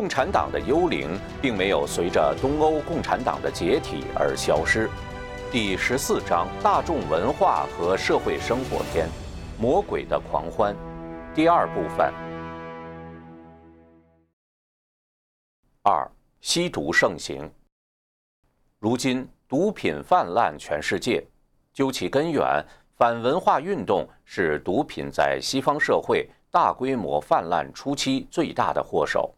共产党的幽灵并没有随着东欧共产党的解体而消失。第十四章：大众文化和社会生活篇，魔鬼的狂欢，第二部分。二、吸毒盛行。如今，毒品泛滥全世界，究其根源，反文化运动是毒品在西方社会大规模泛滥初期最大的祸首。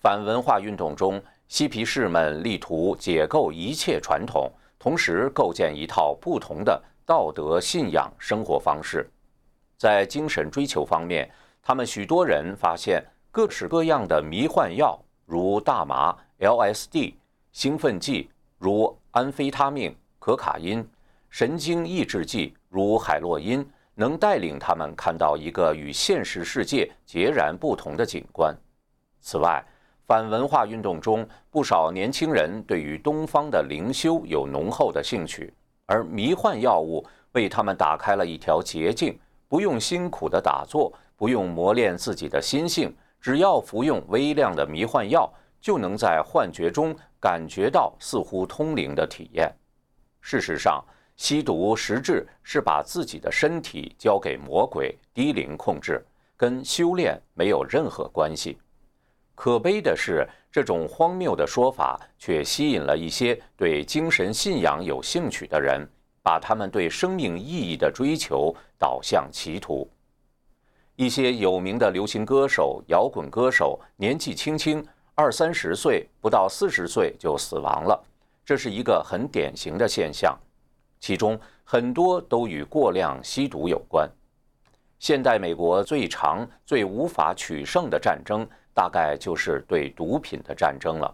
反文化运动中，嬉皮士们力图解构一切传统，同时构建一套不同的道德信仰生活方式。在精神追求方面，他们许多人发现各式各样的迷幻药，如大麻、LSD；兴奋剂如安非他命、可卡因；神经抑制剂如海洛因，能带领他们看到一个与现实世界截然不同的景观。此外，反文化运动中，不少年轻人对于东方的灵修有浓厚的兴趣，而迷幻药物为他们打开了一条捷径：不用辛苦的打坐，不用磨练自己的心性，只要服用微量的迷幻药，就能在幻觉中感觉到似乎通灵的体验。事实上，吸毒实质是把自己的身体交给魔鬼低灵控制，跟修炼没有任何关系。可悲的是，这种荒谬的说法却吸引了一些对精神信仰有兴趣的人，把他们对生命意义的追求导向歧途。一些有名的流行歌手、摇滚歌手年纪轻轻，二三十岁不到四十岁就死亡了，这是一个很典型的现象。其中很多都与过量吸毒有关。现代美国最长、最无法取胜的战争。大概就是对毒品的战争了。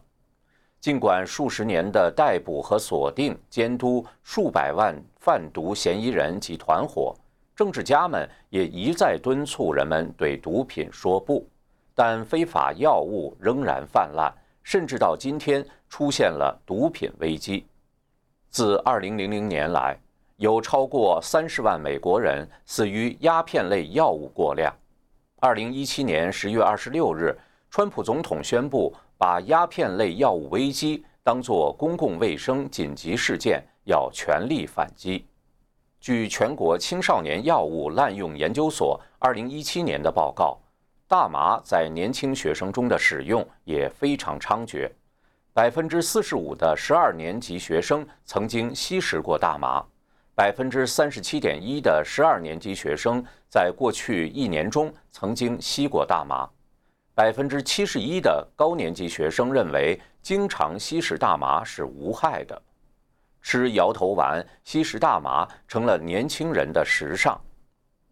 尽管数十年的逮捕和锁定、监督数百万贩毒嫌疑人及团伙，政治家们也一再敦促人们对毒品说不，但非法药物仍然泛滥，甚至到今天出现了毒品危机。自2000年来，有超过30万美国人死于鸦片类药物过量。2017年10月26日。川普总统宣布，把鸦片类药物危机当作公共卫生紧急事件，要全力反击。据全国青少年药物滥用研究所2017年的报告，大麻在年轻学生中的使用也非常猖獗。百分之四十五的十二年级学生曾经吸食过大麻，百分之三十七点一的十二年级学生在过去一年中曾经吸过大麻。百分之七十一的高年级学生认为，经常吸食大麻是无害的。吃摇头丸、吸食大麻成了年轻人的时尚，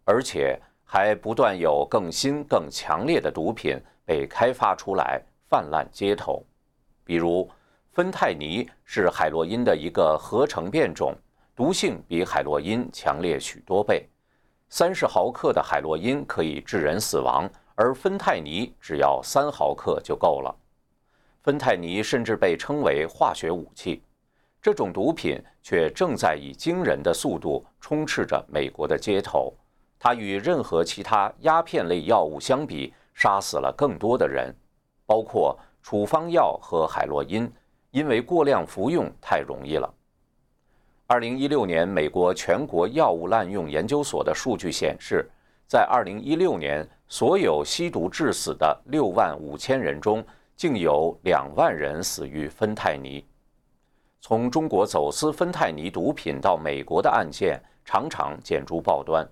而且还不断有更新、更强烈的毒品被开发出来，泛滥街头。比如，芬太尼是海洛因的一个合成变种，毒性比海洛因强烈许多倍。三十毫克的海洛因可以致人死亡。而芬太尼只要三毫克就够了。芬太尼甚至被称为化学武器。这种毒品却正在以惊人的速度充斥着美国的街头。它与任何其他鸦片类药物相比，杀死了更多的人，包括处方药和海洛因，因为过量服用太容易了。二零一六年，美国全国药物滥用研究所的数据显示，在二零一六年。所有吸毒致死的六万五千人中，竟有两万人死于芬太尼。从中国走私芬太尼毒品到美国的案件常常见诸报端。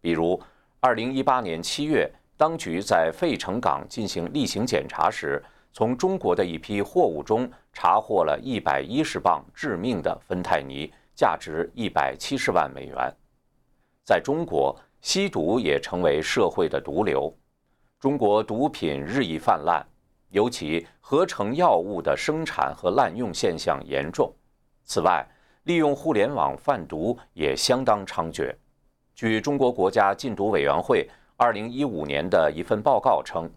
比如，二零一八年七月，当局在费城港进行例行检查时，从中国的一批货物中查获了一百一十磅致命的芬太尼，价值一百七十万美元。在中国。吸毒也成为社会的毒瘤，中国毒品日益泛滥，尤其合成药物的生产和滥用现象严重。此外，利用互联网贩毒也相当猖獗。据中国国家禁毒委员会二零一五年的一份报告称，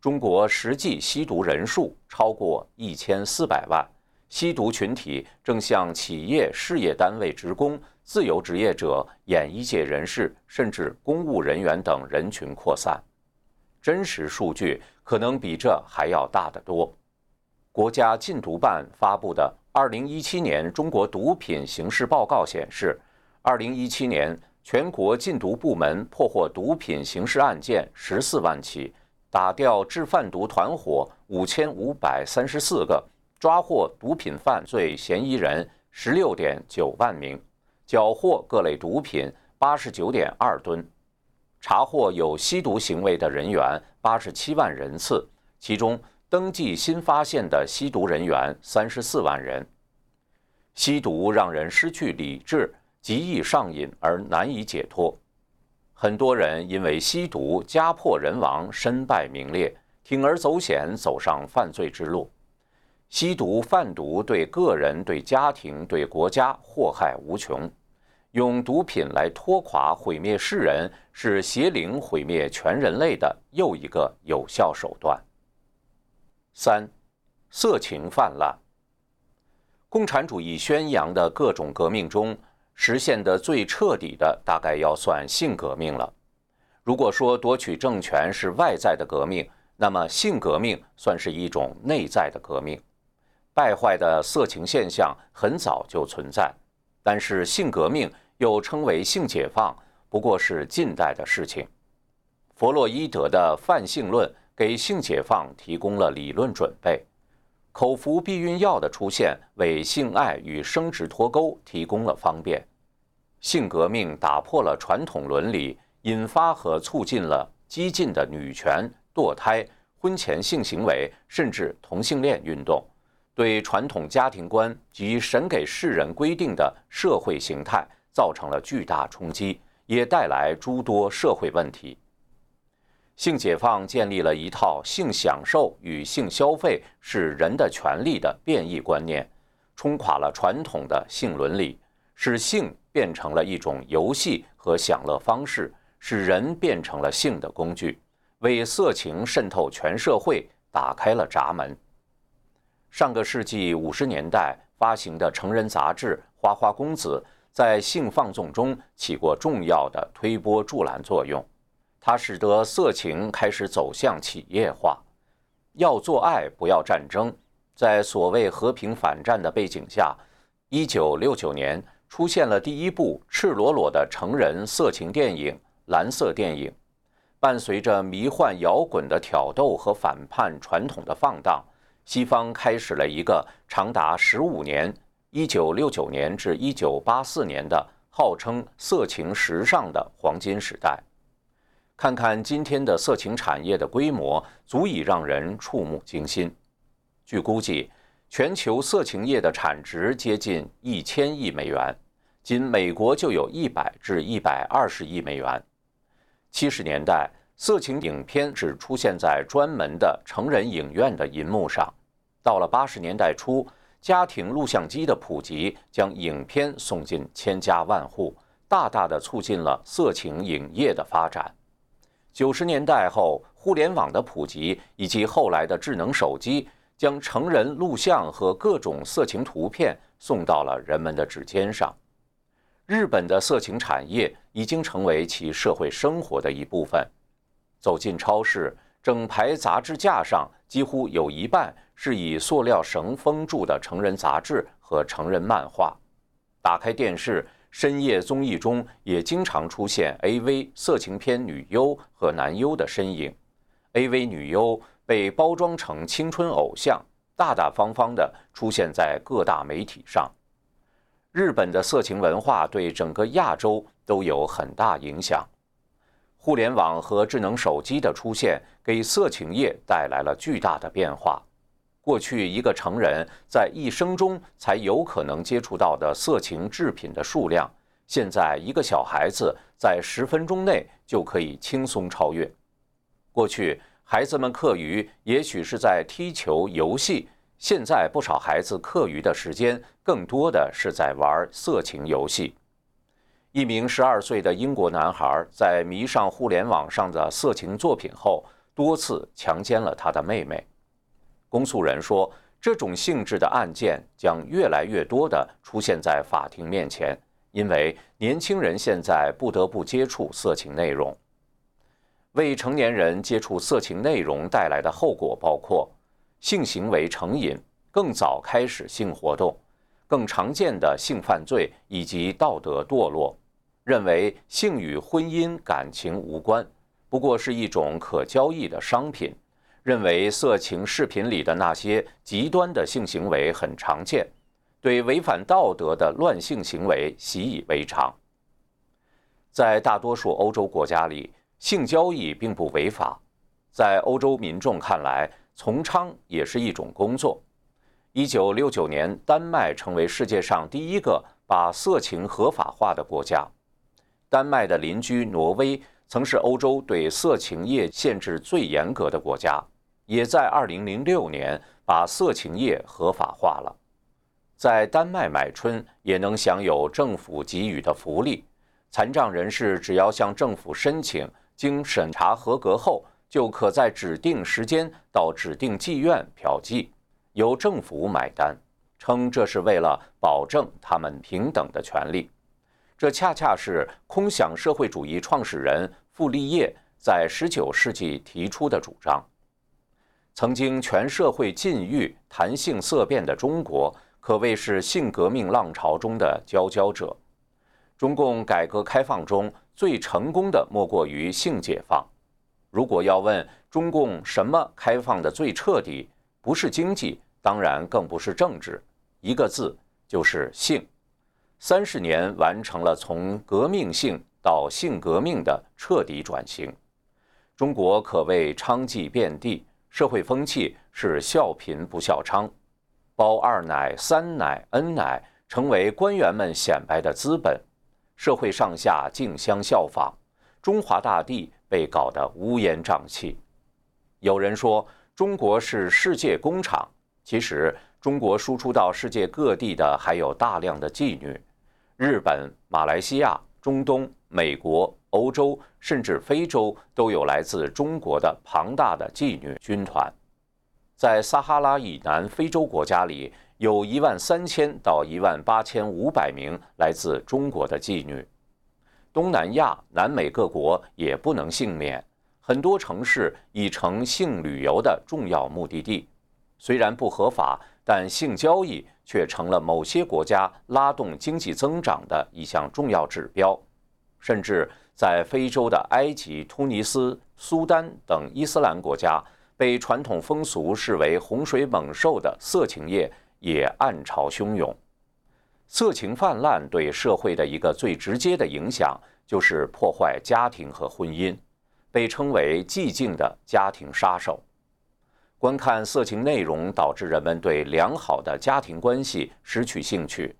中国实际吸毒人数超过一千四百万，吸毒群体正向企业、事业单位职工。自由职业者、演艺界人士，甚至公务人员等人群扩散。真实数据可能比这还要大得多。国家禁毒办发布的《二零一七年中国毒品形势报告》显示，二零一七年全国禁毒部门破获毒品刑事案件十四万起，打掉制贩毒团伙五千五百三十四个，抓获毒品犯罪嫌疑人十六点九万名，缴获各类毒品八十九点二吨，查获有吸毒行为的人员八十七万人次，其中。登记新发现的吸毒人员三十四万人。吸毒让人失去理智，极易上瘾而难以解脱。很多人因为吸毒家破人亡、身败名裂，铤而走险走上犯罪之路。吸毒贩毒对个人、对家庭、对国家祸害无穷。用毒品来拖垮、毁灭世人，是邪灵毁灭全人类的又一个有效手段。三，色情泛滥。共产主义宣扬的各种革命中，实现的最彻底的，大概要算性革命了。如果说夺取政权是外在的革命，那么性革命算是一种内在的革命。败坏的色情现象很早就存在，但是性革命又称为性解放，不过是近代的事情。弗洛伊德的泛性论。给性解放提供了理论准备，口服避孕药的出现为性爱与生殖脱钩提供了方便。性革命打破了传统伦理，引发和促进了激进的女权、堕胎、婚前性行为，甚至同性恋运动，对传统家庭观及神给世人规定的社会形态造成了巨大冲击，也带来诸多社会问题。性解放建立了一套性享受与性消费是人的权利的变异观念，冲垮了传统的性伦理，使性变成了一种游戏和享乐方式，使人变成了性的工具，为色情渗透全社会打开了闸门。上个世纪五十年代发行的成人杂志《花花公子》在性放纵中起过重要的推波助澜作用。它使得色情开始走向企业化，要做爱不要战争。在所谓和平反战的背景下，一九六九年出现了第一部赤裸裸的成人色情电影《蓝色电影》。伴随着迷幻摇滚的挑逗和反叛传统的放荡，西方开始了一个长达十五年（一九六九年至一九八四年）的号称色情时尚的黄金时代。看看今天的色情产业的规模，足以让人触目惊心。据估计，全球色情业的产值接近一千亿美元，仅美国就有一百至一百二十亿美元。七十年代，色情影片只出现在专门的成人影院的银幕上；到了八十年代初，家庭录像机的普及将影片送进千家万户，大大的促进了色情影业的发展。九十年代后，互联网的普及以及后来的智能手机，将成人录像和各种色情图片送到了人们的指尖上。日本的色情产业已经成为其社会生活的一部分。走进超市，整排杂志架上几乎有一半是以塑料绳封住的成人杂志和成人漫画。打开电视。深夜综艺中也经常出现 A.V. 色情片女优和男优的身影，A.V. 女优被包装成青春偶像，大大方方地出现在各大媒体上。日本的色情文化对整个亚洲都有很大影响。互联网和智能手机的出现，给色情业带来了巨大的变化。过去，一个成人在一生中才有可能接触到的色情制品的数量，现在一个小孩子在十分钟内就可以轻松超越。过去，孩子们课余也许是在踢球、游戏，现在不少孩子课余的时间更多的是在玩色情游戏。一名十二岁的英国男孩在迷上互联网上的色情作品后，多次强奸了他的妹妹。公诉人说，这种性质的案件将越来越多地出现在法庭面前，因为年轻人现在不得不接触色情内容。未成年人接触色情内容带来的后果包括性行为成瘾、更早开始性活动、更常见的性犯罪以及道德堕落。认为性与婚姻感情无关，不过是一种可交易的商品。认为色情视频里的那些极端的性行为很常见，对违反道德的乱性行为习以为常。在大多数欧洲国家里，性交易并不违法，在欧洲民众看来，从娼也是一种工作。一九六九年，丹麦成为世界上第一个把色情合法化的国家。丹麦的邻居挪威曾是欧洲对色情业限制最严格的国家，也在2006年把色情业合法化了。在丹麦买春也能享有政府给予的福利，残障人士只要向政府申请，经审查合格后，就可在指定时间到指定妓院嫖妓，由政府买单，称这是为了保证他们平等的权利。这恰恰是空想社会主义创始人傅立叶在19世纪提出的主张。曾经全社会禁欲、谈性色变的中国，可谓是性革命浪潮中的佼佼者。中共改革开放中最成功的莫过于性解放。如果要问中共什么开放的最彻底，不是经济，当然更不是政治，一个字就是性。三十年完成了从革命性到性革命的彻底转型，中国可谓娼妓遍地，社会风气是笑贫不笑娼，包二奶、三奶、N 奶成为官员们显摆的资本，社会上下竞相效仿，中华大地被搞得乌烟瘴气。有人说中国是世界工厂，其实中国输出到世界各地的还有大量的妓女。日本、马来西亚、中东、美国、欧洲，甚至非洲，都有来自中国的庞大的妓女军团。在撒哈拉以南非洲国家里，有一万三千到一万八千五百名来自中国的妓女。东南亚、南美各国也不能幸免，很多城市已成性旅游的重要目的地。虽然不合法，但性交易。却成了某些国家拉动经济增长的一项重要指标，甚至在非洲的埃及、突尼斯、苏丹等伊斯兰国家，被传统风俗视为洪水猛兽的色情业也暗潮汹涌。色情泛滥对社会的一个最直接的影响，就是破坏家庭和婚姻，被称为“寂静的家庭杀手”。观看色情内容导致人们对良好的家庭关系失去兴趣，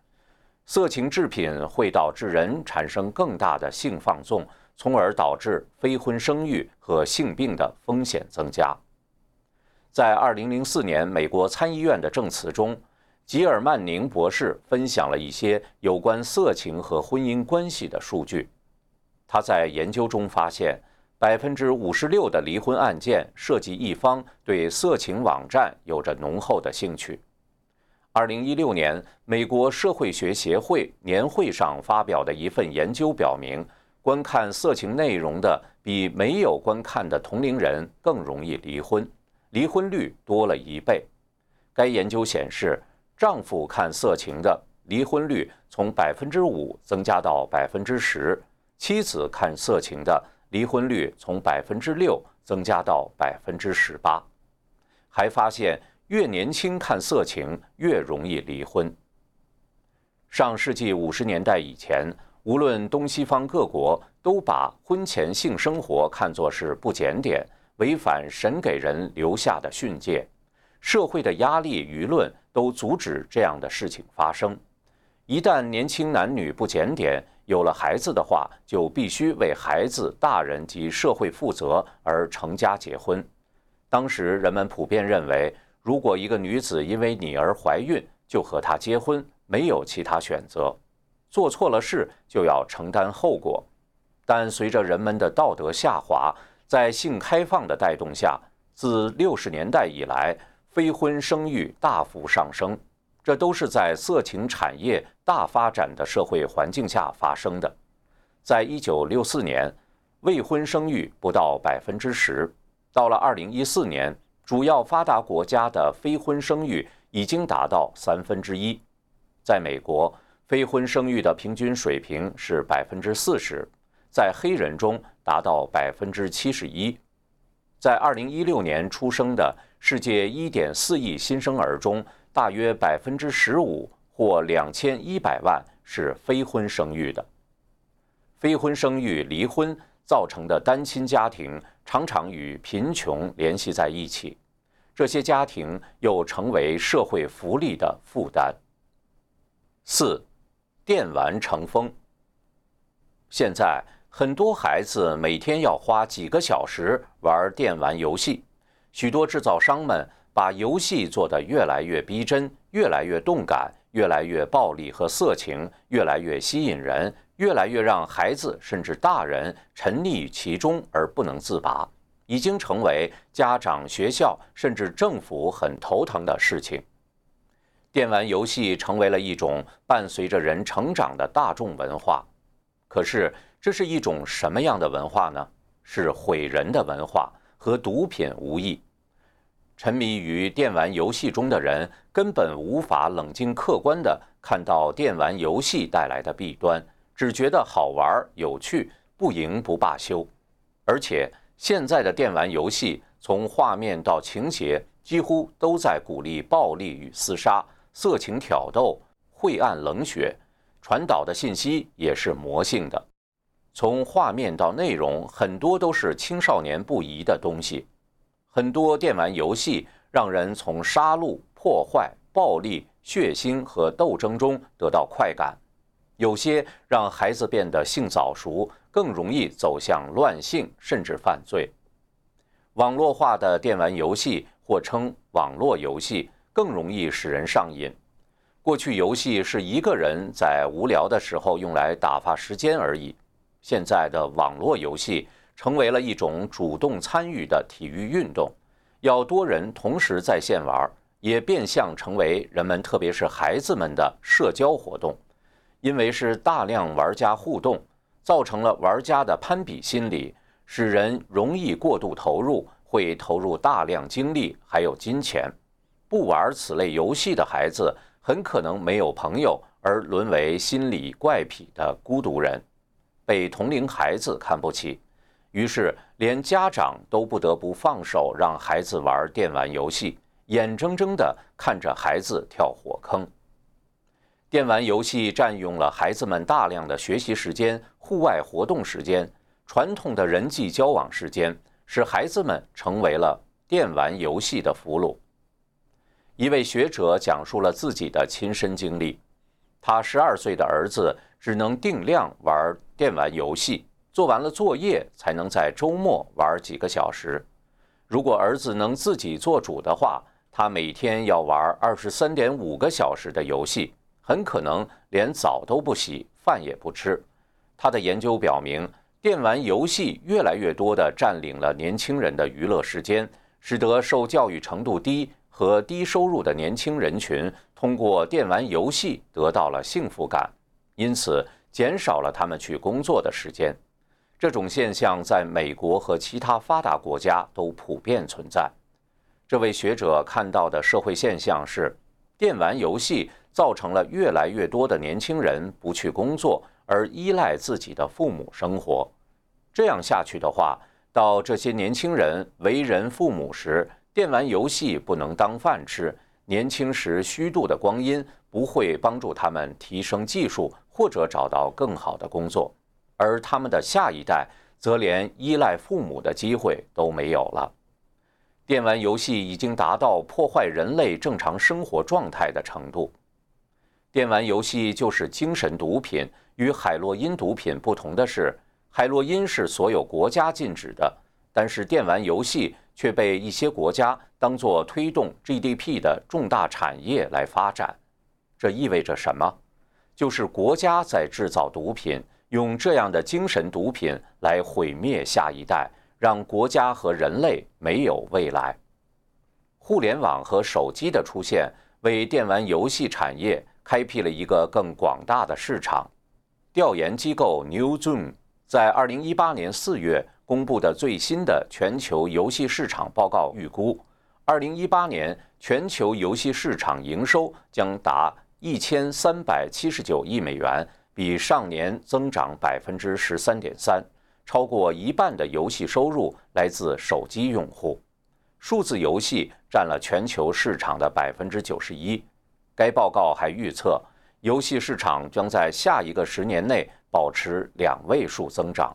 色情制品会导致人产生更大的性放纵，从而导致非婚生育和性病的风险增加。在2004年美国参议院的证词中，吉尔曼宁博士分享了一些有关色情和婚姻关系的数据。他在研究中发现。百分之五十六的离婚案件涉及一方对色情网站有着浓厚的兴趣。二零一六年，美国社会学协会年会上发表的一份研究表明，观看色情内容的比没有观看的同龄人更容易离婚，离婚率多了一倍。该研究显示，丈夫看色情的离婚率从百分之五增加到百分之十，妻子看色情的。离婚率从百分之六增加到百分之十八，还发现越年轻看色情越容易离婚。上世纪五十年代以前，无论东西方各国都把婚前性生活看作是不检点、违反神给人留下的训诫，社会的压力、舆论都阻止这样的事情发生。一旦年轻男女不检点，有了孩子的话，就必须为孩子、大人及社会负责而成家结婚。当时人们普遍认为，如果一个女子因为你而怀孕，就和她结婚，没有其他选择。做错了事就要承担后果。但随着人们的道德下滑，在性开放的带动下，自六十年代以来，非婚生育大幅上升。这都是在色情产业大发展的社会环境下发生的。在一九六四年，未婚生育不到百分之十。到了二零一四年，主要发达国家的非婚生育已经达到三分之一。在美国，非婚生育的平均水平是百分之四十，在黑人中达到百分之七十一。在二零一六年出生的世界一点四亿新生儿中，大约百分之十五或两千一百万是非婚生育的。非婚生育、离婚造成的单亲家庭常常与贫穷联系在一起，这些家庭又成为社会福利的负担。四，电玩成风。现在。很多孩子每天要花几个小时玩电玩游戏，许多制造商们把游戏做得越来越逼真、越来越动感、越来越暴力和色情、越来越吸引人、越来越让孩子甚至大人沉溺于其中而不能自拔，已经成为家长、学校甚至政府很头疼的事情。电玩游戏成为了一种伴随着人成长的大众文化，可是。这是一种什么样的文化呢？是毁人的文化，和毒品无异。沉迷于电玩游戏中的人根本无法冷静客观地看到电玩游戏带来的弊端，只觉得好玩有趣，不赢不罢休。而且现在的电玩游戏从画面到情节，几乎都在鼓励暴力与厮杀、色情挑逗、晦暗冷血，传导的信息也是魔性的。从画面到内容，很多都是青少年不宜的东西。很多电玩游戏让人从杀戮、破坏、暴力、血腥和斗争中得到快感，有些让孩子变得性早熟，更容易走向乱性甚至犯罪。网络化的电玩游戏，或称网络游戏，更容易使人上瘾。过去，游戏是一个人在无聊的时候用来打发时间而已。现在的网络游戏成为了一种主动参与的体育运动，要多人同时在线玩，也变相成为人们，特别是孩子们的社交活动。因为是大量玩家互动，造成了玩家的攀比心理，使人容易过度投入，会投入大量精力还有金钱。不玩此类游戏的孩子，很可能没有朋友，而沦为心理怪癖的孤独人。被同龄孩子看不起，于是连家长都不得不放手让孩子玩电玩游戏，眼睁睁地看着孩子跳火坑。电玩游戏占用了孩子们大量的学习时间、户外活动时间、传统的人际交往时间，使孩子们成为了电玩游戏的俘虏。一位学者讲述了自己的亲身经历，他十二岁的儿子。只能定量玩电玩游戏，做完了作业才能在周末玩几个小时。如果儿子能自己做主的话，他每天要玩二十三点五个小时的游戏，很可能连澡都不洗，饭也不吃。他的研究表明，电玩游戏越来越多地占领了年轻人的娱乐时间，使得受教育程度低和低收入的年轻人群通过电玩游戏得到了幸福感。因此，减少了他们去工作的时间。这种现象在美国和其他发达国家都普遍存在。这位学者看到的社会现象是，电玩游戏造成了越来越多的年轻人不去工作，而依赖自己的父母生活。这样下去的话，到这些年轻人为人父母时，电玩游戏不能当饭吃。年轻时虚度的光阴不会帮助他们提升技术或者找到更好的工作，而他们的下一代则连依赖父母的机会都没有了。电玩游戏已经达到破坏人类正常生活状态的程度。电玩游戏就是精神毒品。与海洛因毒品不同的是，海洛因是所有国家禁止的，但是电玩游戏。却被一些国家当作推动 GDP 的重大产业来发展，这意味着什么？就是国家在制造毒品，用这样的精神毒品来毁灭下一代，让国家和人类没有未来。互联网和手机的出现，为电玩游戏产业开辟了一个更广大的市场。调研机构 Newzoo 在二零一八年四月公布的最新的全球游戏市场报告预估，二零一八年全球游戏市场营收将达一千三百七十九亿美元，比上年增长百分之十三点三。超过一半的游戏收入来自手机用户，数字游戏占了全球市场的百分之九十一。该报告还预测，游戏市场将在下一个十年内保持两位数增长。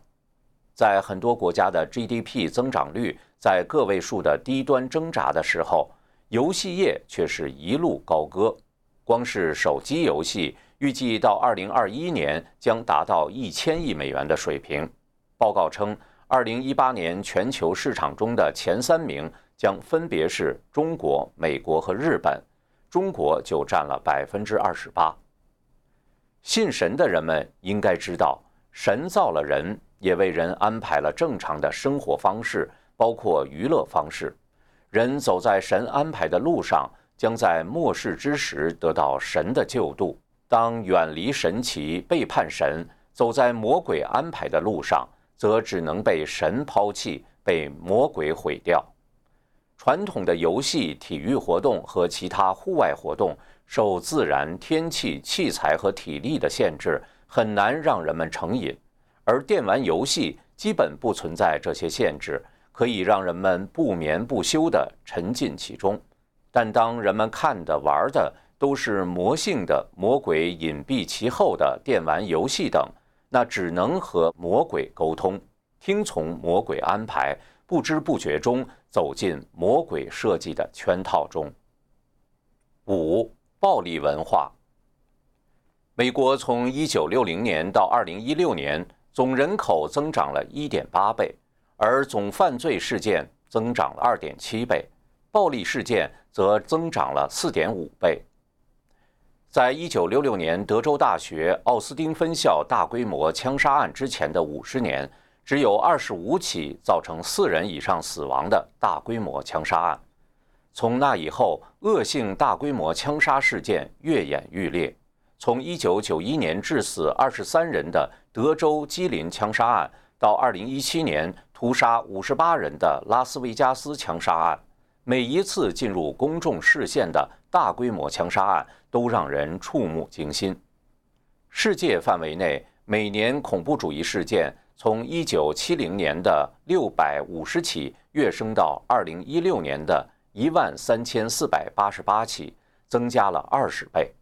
在很多国家的 GDP 增长率在个位数的低端挣扎的时候，游戏业却是一路高歌。光是手机游戏，预计到二零二一年将达到一千亿美元的水平。报告称，二零一八年全球市场中的前三名将分别是中国、美国和日本，中国就占了百分之二十八。信神的人们应该知道，神造了人，也为人安排了正常的生活方式，包括娱乐方式。人走在神安排的路上，将在末世之时得到神的救度。当远离神奇、背叛神，走在魔鬼安排的路上。则只能被神抛弃，被魔鬼毁掉。传统的游戏、体育活动和其他户外活动受自然、天气、器材和体力的限制，很难让人们成瘾。而电玩游戏基本不存在这些限制，可以让人们不眠不休地沉浸其中。但当人们看的、玩的都是魔性的、魔鬼隐蔽其后的电玩游戏等，那只能和魔鬼沟通，听从魔鬼安排，不知不觉中走进魔鬼设计的圈套中。五、暴力文化。美国从一九六零年到二零一六年，总人口增长了一点八倍，而总犯罪事件增长了二点七倍，暴力事件则增长了四点五倍。在一九六六年德州大学奥斯汀分校大规模枪杀案之前的五十年，只有二十五起造成四人以上死亡的大规模枪杀案。从那以后，恶性大规模枪杀事件愈演愈烈。从一九九一年致死二十三人的德州基林枪杀案，到二零一七年屠杀五十八人的拉斯维加斯枪杀案，每一次进入公众视线的大规模枪杀案。都让人触目惊心。世界范围内，每年恐怖主义事件从1970年的650起跃升到2016年的13488起，增加了20倍。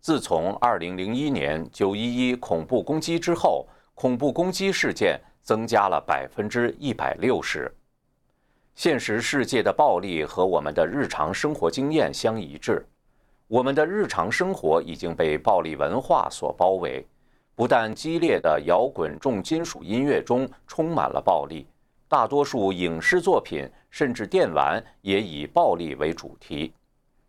自从2001年911恐怖攻击之后，恐怖攻击事件增加了160%。现实世界的暴力和我们的日常生活经验相一致。我们的日常生活已经被暴力文化所包围，不但激烈的摇滚重金属音乐中充满了暴力，大多数影视作品甚至电玩也以暴力为主题。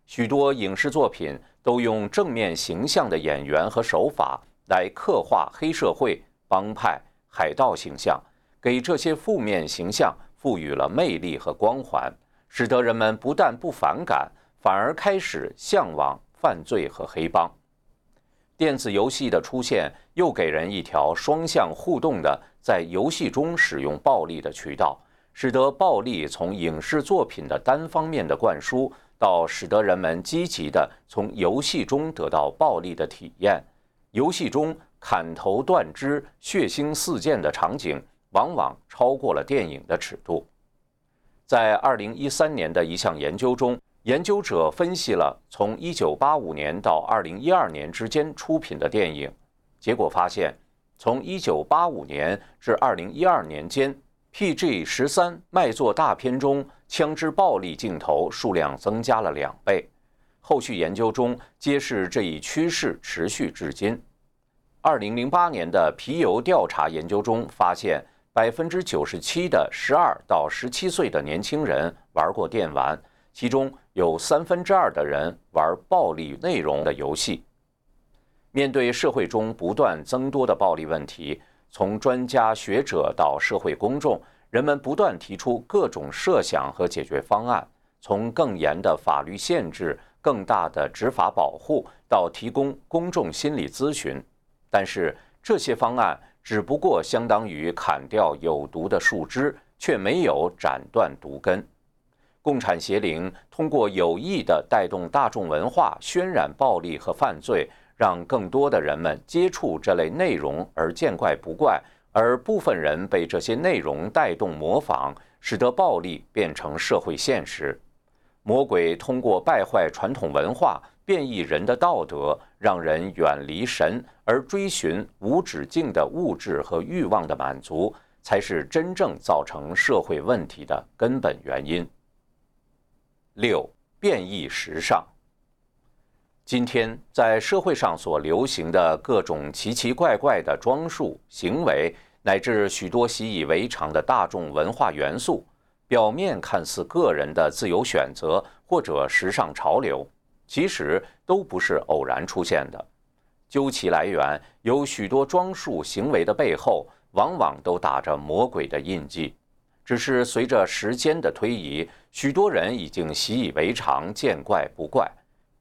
许多影视作品都用正面形象的演员和手法来刻画黑社会、帮派、海盗形象，给这些负面形象赋予了魅力和光环，使得人们不但不反感。反而开始向往犯罪和黑帮。电子游戏的出现又给人一条双向互动的在游戏中使用暴力的渠道，使得暴力从影视作品的单方面的灌输，到使得人们积极的从游戏中得到暴力的体验。游戏中砍头断肢、血腥四溅的场景，往往超过了电影的尺度。在二零一三年的一项研究中。研究者分析了从1985年到2012年之间出品的电影，结果发现，从1985年至2012年间，PG-13 卖座大片中枪支暴力镜头数量增加了两倍。后续研究中揭示这一趋势持续至今。2008年的皮尤调查研究中发现百分之九十七的十二到十七岁的年轻人玩过电玩。其中有三分之二的人玩暴力内容的游戏。面对社会中不断增多的暴力问题，从专家学者到社会公众，人们不断提出各种设想和解决方案。从更严的法律限制、更大的执法保护，到提供公众心理咨询，但是这些方案只不过相当于砍掉有毒的树枝，却没有斩断毒根。共产邪灵通过有意的带动大众文化，渲染暴力和犯罪，让更多的人们接触这类内容而见怪不怪，而部分人被这些内容带动模仿，使得暴力变成社会现实。魔鬼通过败坏传统文化。变异人的道德，让人远离神，而追寻无止境的物质和欲望的满足，才是真正造成社会问题的根本原因。六、变异时尚。今天在社会上所流行的各种奇奇怪怪的装束、行为，乃至许多习以为常的大众文化元素，表面看似个人的自由选择或者时尚潮流。其实都不是偶然出现的，究其来源，有许多装束行为的背后，往往都打着魔鬼的印记。只是随着时间的推移，许多人已经习以为常，见怪不怪，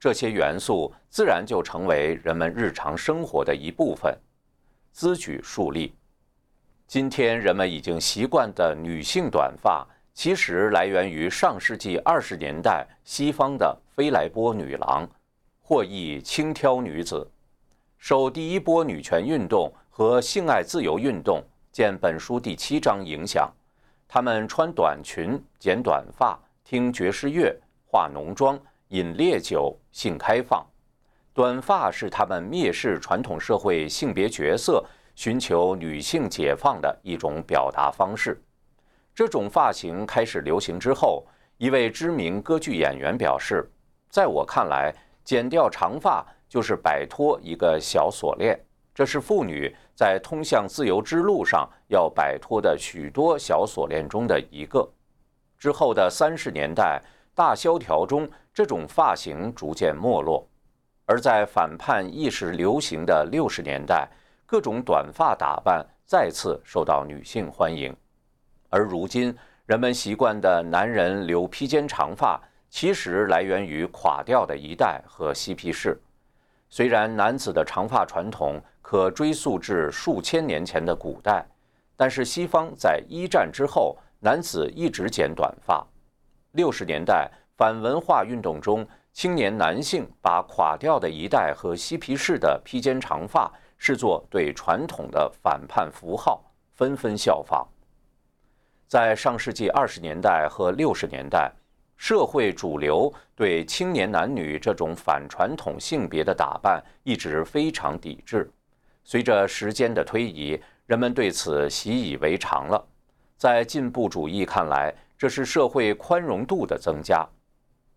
这些元素自然就成为人们日常生活的一部分。兹举数例，今天人们已经习惯的女性短发。其实来源于上世纪二十年代西方的飞来波女郎，或译轻佻女子，受第一波女权运动和性爱自由运动（见本书第七章）影响，她们穿短裙、剪短发、听爵士乐、化浓妆、饮烈酒、性开放。短发是她们蔑视传统社会性别角色、寻求女性解放的一种表达方式。这种发型开始流行之后，一位知名歌剧演员表示：“在我看来，剪掉长发就是摆脱一个小锁链，这是妇女在通向自由之路上要摆脱的许多小锁链中的一个。”之后的三十年代大萧条中，这种发型逐渐没落；而在反叛意识流行的六十年代，各种短发打扮再次受到女性欢迎。而如今，人们习惯的男人留披肩长发，其实来源于垮掉的一代和嬉皮士。虽然男子的长发传统可追溯至数千年前的古代，但是西方在一战之后，男子一直剪短发。六十年代反文化运动中，青年男性把垮掉的一代和嬉皮士的披肩长发视作对传统的反叛符号，纷纷效仿。在上世纪二十年代和六十年代，社会主流对青年男女这种反传统性别的打扮一直非常抵制。随着时间的推移，人们对此习以为常了。在进步主义看来，这是社会宽容度的增加。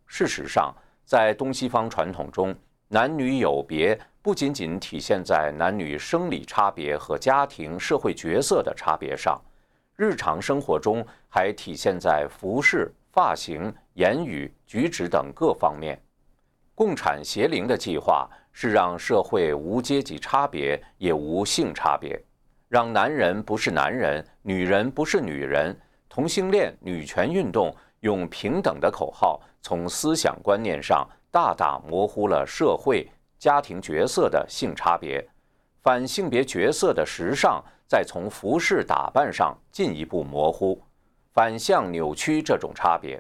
事实上，在东西方传统中，男女有别不仅仅体现在男女生理差别和家庭社会角色的差别上。日常生活中还体现在服饰、发型、言语、举止等各方面。共产邪灵的计划是让社会无阶级差别，也无性差别，让男人不是男人，女人不是女人。同性恋、女权运动用平等的口号，从思想观念上大大模糊了社会家庭角色的性差别，反性别角色的时尚。再从服饰打扮上进一步模糊、反向扭曲这种差别，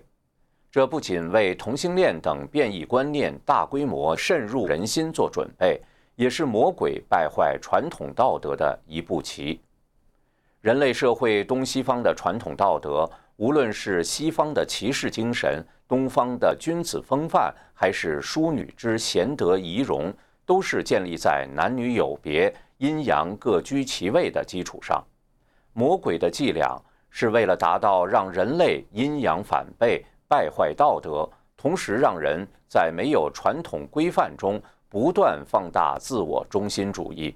这不仅为同性恋等变异观念大规模渗入人心做准备，也是魔鬼败坏传统道德的一步棋。人类社会东西方的传统道德，无论是西方的骑士精神、东方的君子风范，还是淑女之贤德仪容，都是建立在男女有别。阴阳各居其位的基础上，魔鬼的伎俩是为了达到让人类阴阳反背、败坏道德，同时让人在没有传统规范中不断放大自我中心主义。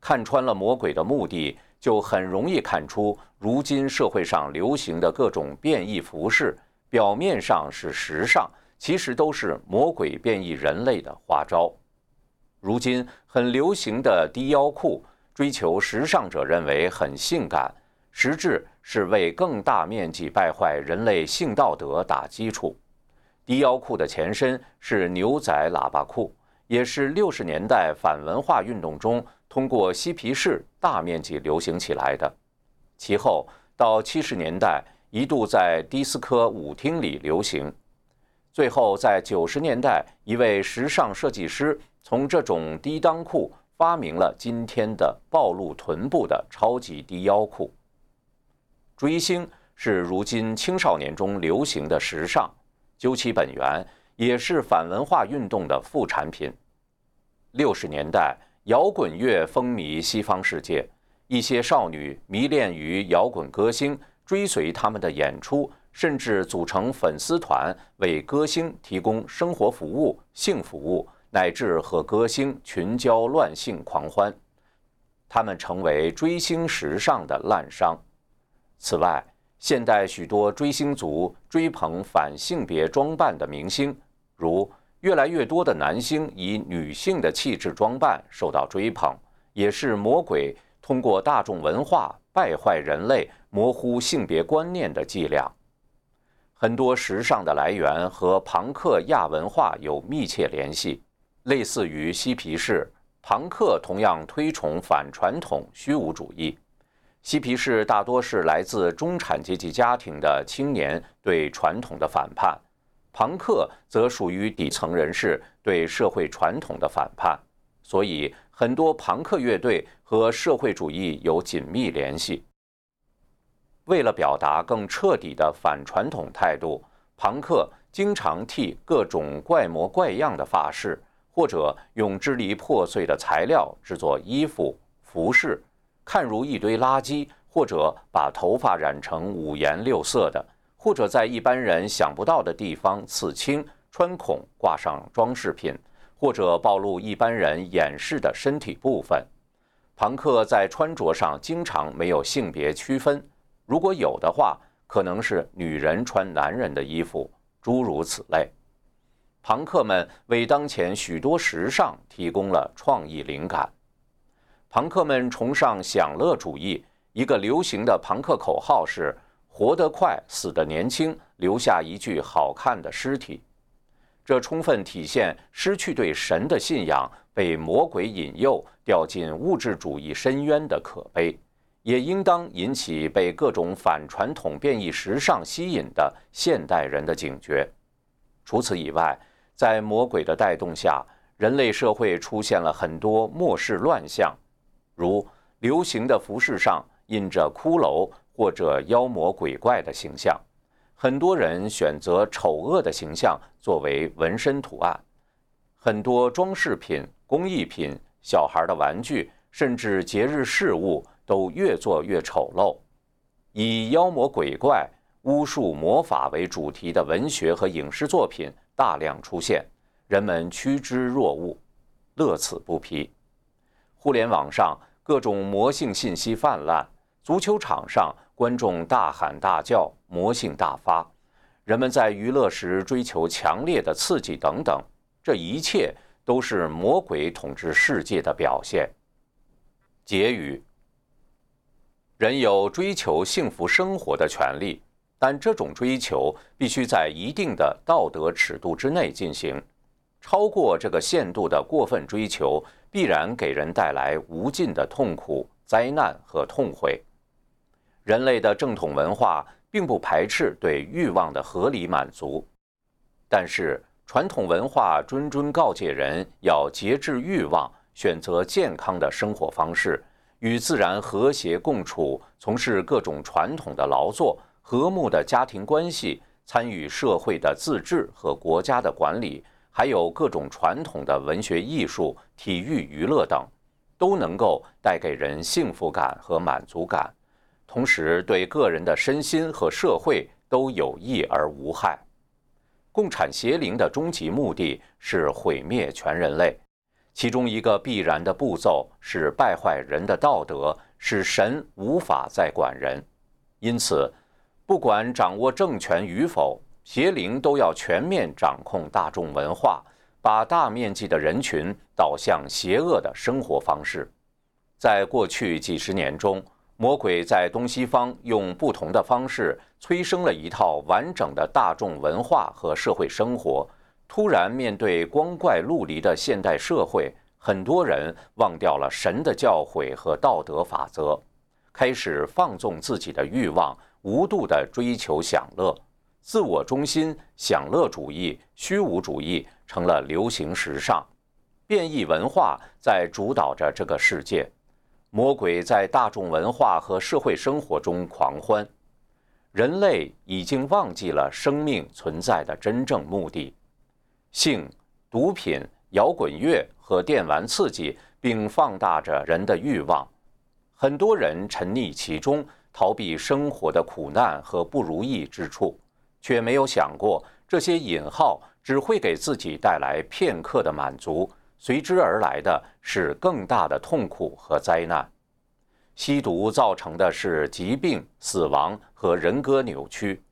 看穿了魔鬼的目的，就很容易看出，如今社会上流行的各种变异服饰，表面上是时尚，其实都是魔鬼变异人类的花招。如今很流行的低腰裤，追求时尚者认为很性感，实质是为更大面积败坏人类性道德打基础。低腰裤的前身是牛仔喇叭裤，也是六十年代反文化运动中通过嬉皮士大面积流行起来的。其后到七十年代，一度在迪斯科舞厅里流行。最后在九十年代，一位时尚设计师从这种低裆裤发明了今天的暴露臀部的超级低腰裤。追星是如今青少年中流行的时尚，究其本源，也是反文化运动的副产品。六十年代，摇滚乐风靡西方世界，一些少女迷恋于摇滚歌星，追随他们的演出，甚至组成粉丝团，为歌星提供生活服务、性服务，乃至和歌星群交乱性狂欢。他们成为追星时尚的滥觞。此外，现代许多追星族追捧反性别装扮的明星，如越来越多的男星以女性的气质装扮受到追捧，也是魔鬼通过大众文化败坏人类、模糊性别观念的伎俩。很多时尚的来源和朋克亚文化有密切联系，类似于嬉皮士，朋克同样推崇反传统虚无主义。嬉皮士大多是来自中产阶级家庭的青年对传统的反叛，朋克则属于底层人士对社会传统的反叛，所以很多朋克乐队和社会主义有紧密联系。为了表达更彻底的反传统态度，朋克经常剃各种怪模怪样的发饰，或者用支离破碎的材料制作衣服、服饰。看如一堆垃圾，或者把头发染成五颜六色的，或者在一般人想不到的地方刺青、穿孔、挂上装饰品，或者暴露一般人掩饰的身体部分。朋克在穿着上经常没有性别区分，如果有的话，可能是女人穿男人的衣服，诸如此类。朋克们为当前许多时尚提供了创意灵感。朋克们崇尚享乐主义，一个流行的朋克口号是“活得快，死得年轻，留下一具好看的尸体”。这充分体现失去对神的信仰，被魔鬼引诱掉进物质主义深渊的可悲，也应当引起被各种反传统变异时尚吸引的现代人的警觉。除此以外，在魔鬼的带动下，人类社会出现了很多末世乱象。如流行的服饰上印着骷髅或者妖魔鬼怪的形象，很多人选择丑恶的形象作为纹身图案。很多装饰品、工艺品、小孩的玩具，甚至节日事物都越做越丑陋。以妖魔鬼怪、巫术魔法为主题的文学和影视作品大量出现，人们趋之若鹜，乐此不疲。互联网上。各种魔性信息泛滥，足球场上观众大喊大叫，魔性大发，人们在娱乐时追求强烈的刺激等等，这一切都是魔鬼统治世界的表现。结语：人有追求幸福生活的权利，但这种追求必须在一定的道德尺度之内进行，超过这个限度的过分追求。必然给人带来无尽的痛苦、灾难和痛悔。人类的正统文化并不排斥对欲望的合理满足，但是传统文化谆谆告诫人要节制欲望，选择健康的生活方式，与自然和谐共处，从事各种传统的劳作，和睦的家庭关系，参与社会的自治和国家的管理。还有各种传统的文学艺术、体育娱乐等，都能够带给人幸福感和满足感，同时对个人的身心和社会都有益而无害。共产邪灵的终极目的是毁灭全人类，其中一个必然的步骤是败坏人的道德，使神无法再管人。因此，不管掌握政权与否。邪灵都要全面掌控大众文化，把大面积的人群导向邪恶的生活方式。在过去几十年中，魔鬼在东西方用不同的方式催生了一套完整的大众文化和社会生活。突然面对光怪陆离的现代社会，很。多人忘掉了神的教诲和道德法则，开始放纵自己的欲望，无度地追求享乐，自我中心、享乐主义、虚无主义成了流行时尚，变异文化在主导着这个世界，魔鬼在大众文化和社会生活中狂欢。人类已经忘记了生命存在的真正目的，性、毒品、摇滚乐和电玩刺激，并放大着人的欲望。很多人沉溺其中，逃避生活的苦难和不如意之处，却没有想过这些引号只会给自己带来片刻的满足，随之而来的是更大的痛苦和灾难。吸毒造成的是疾病、死亡和人格扭曲，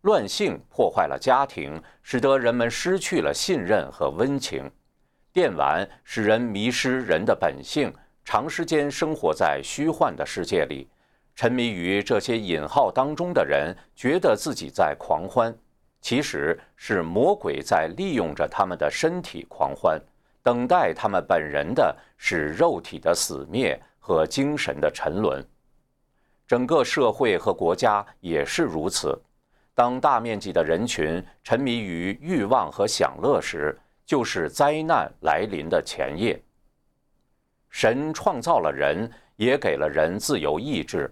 乱性破坏了家庭，使得人们失去了信任和温情。电玩使人迷失人的本性，长时间生活在虚幻的世界里。沉迷于这些引号当中的人，觉得自己在狂欢，其实是魔鬼在利用着他们的身体狂欢，等待他们本人的是肉体的死灭。和精神的沉沦，整个社会和国家也是如此。当大面积的人群沉迷于欲望和享乐时，就是灾难来临的前夜。神创造了人，也给了人自由意志。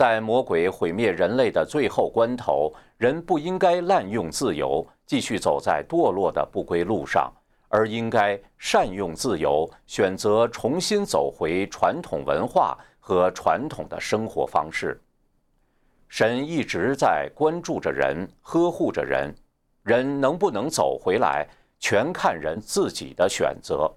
在魔鬼毁灭人类的最后关头，人不应该滥用自由，继续走在堕落的不归路上。而应该善用自由，选择重新走回传统文化和传统的生活方式。神一直在关注着人，呵护着人，人能不能走回来，全看人自己的选择。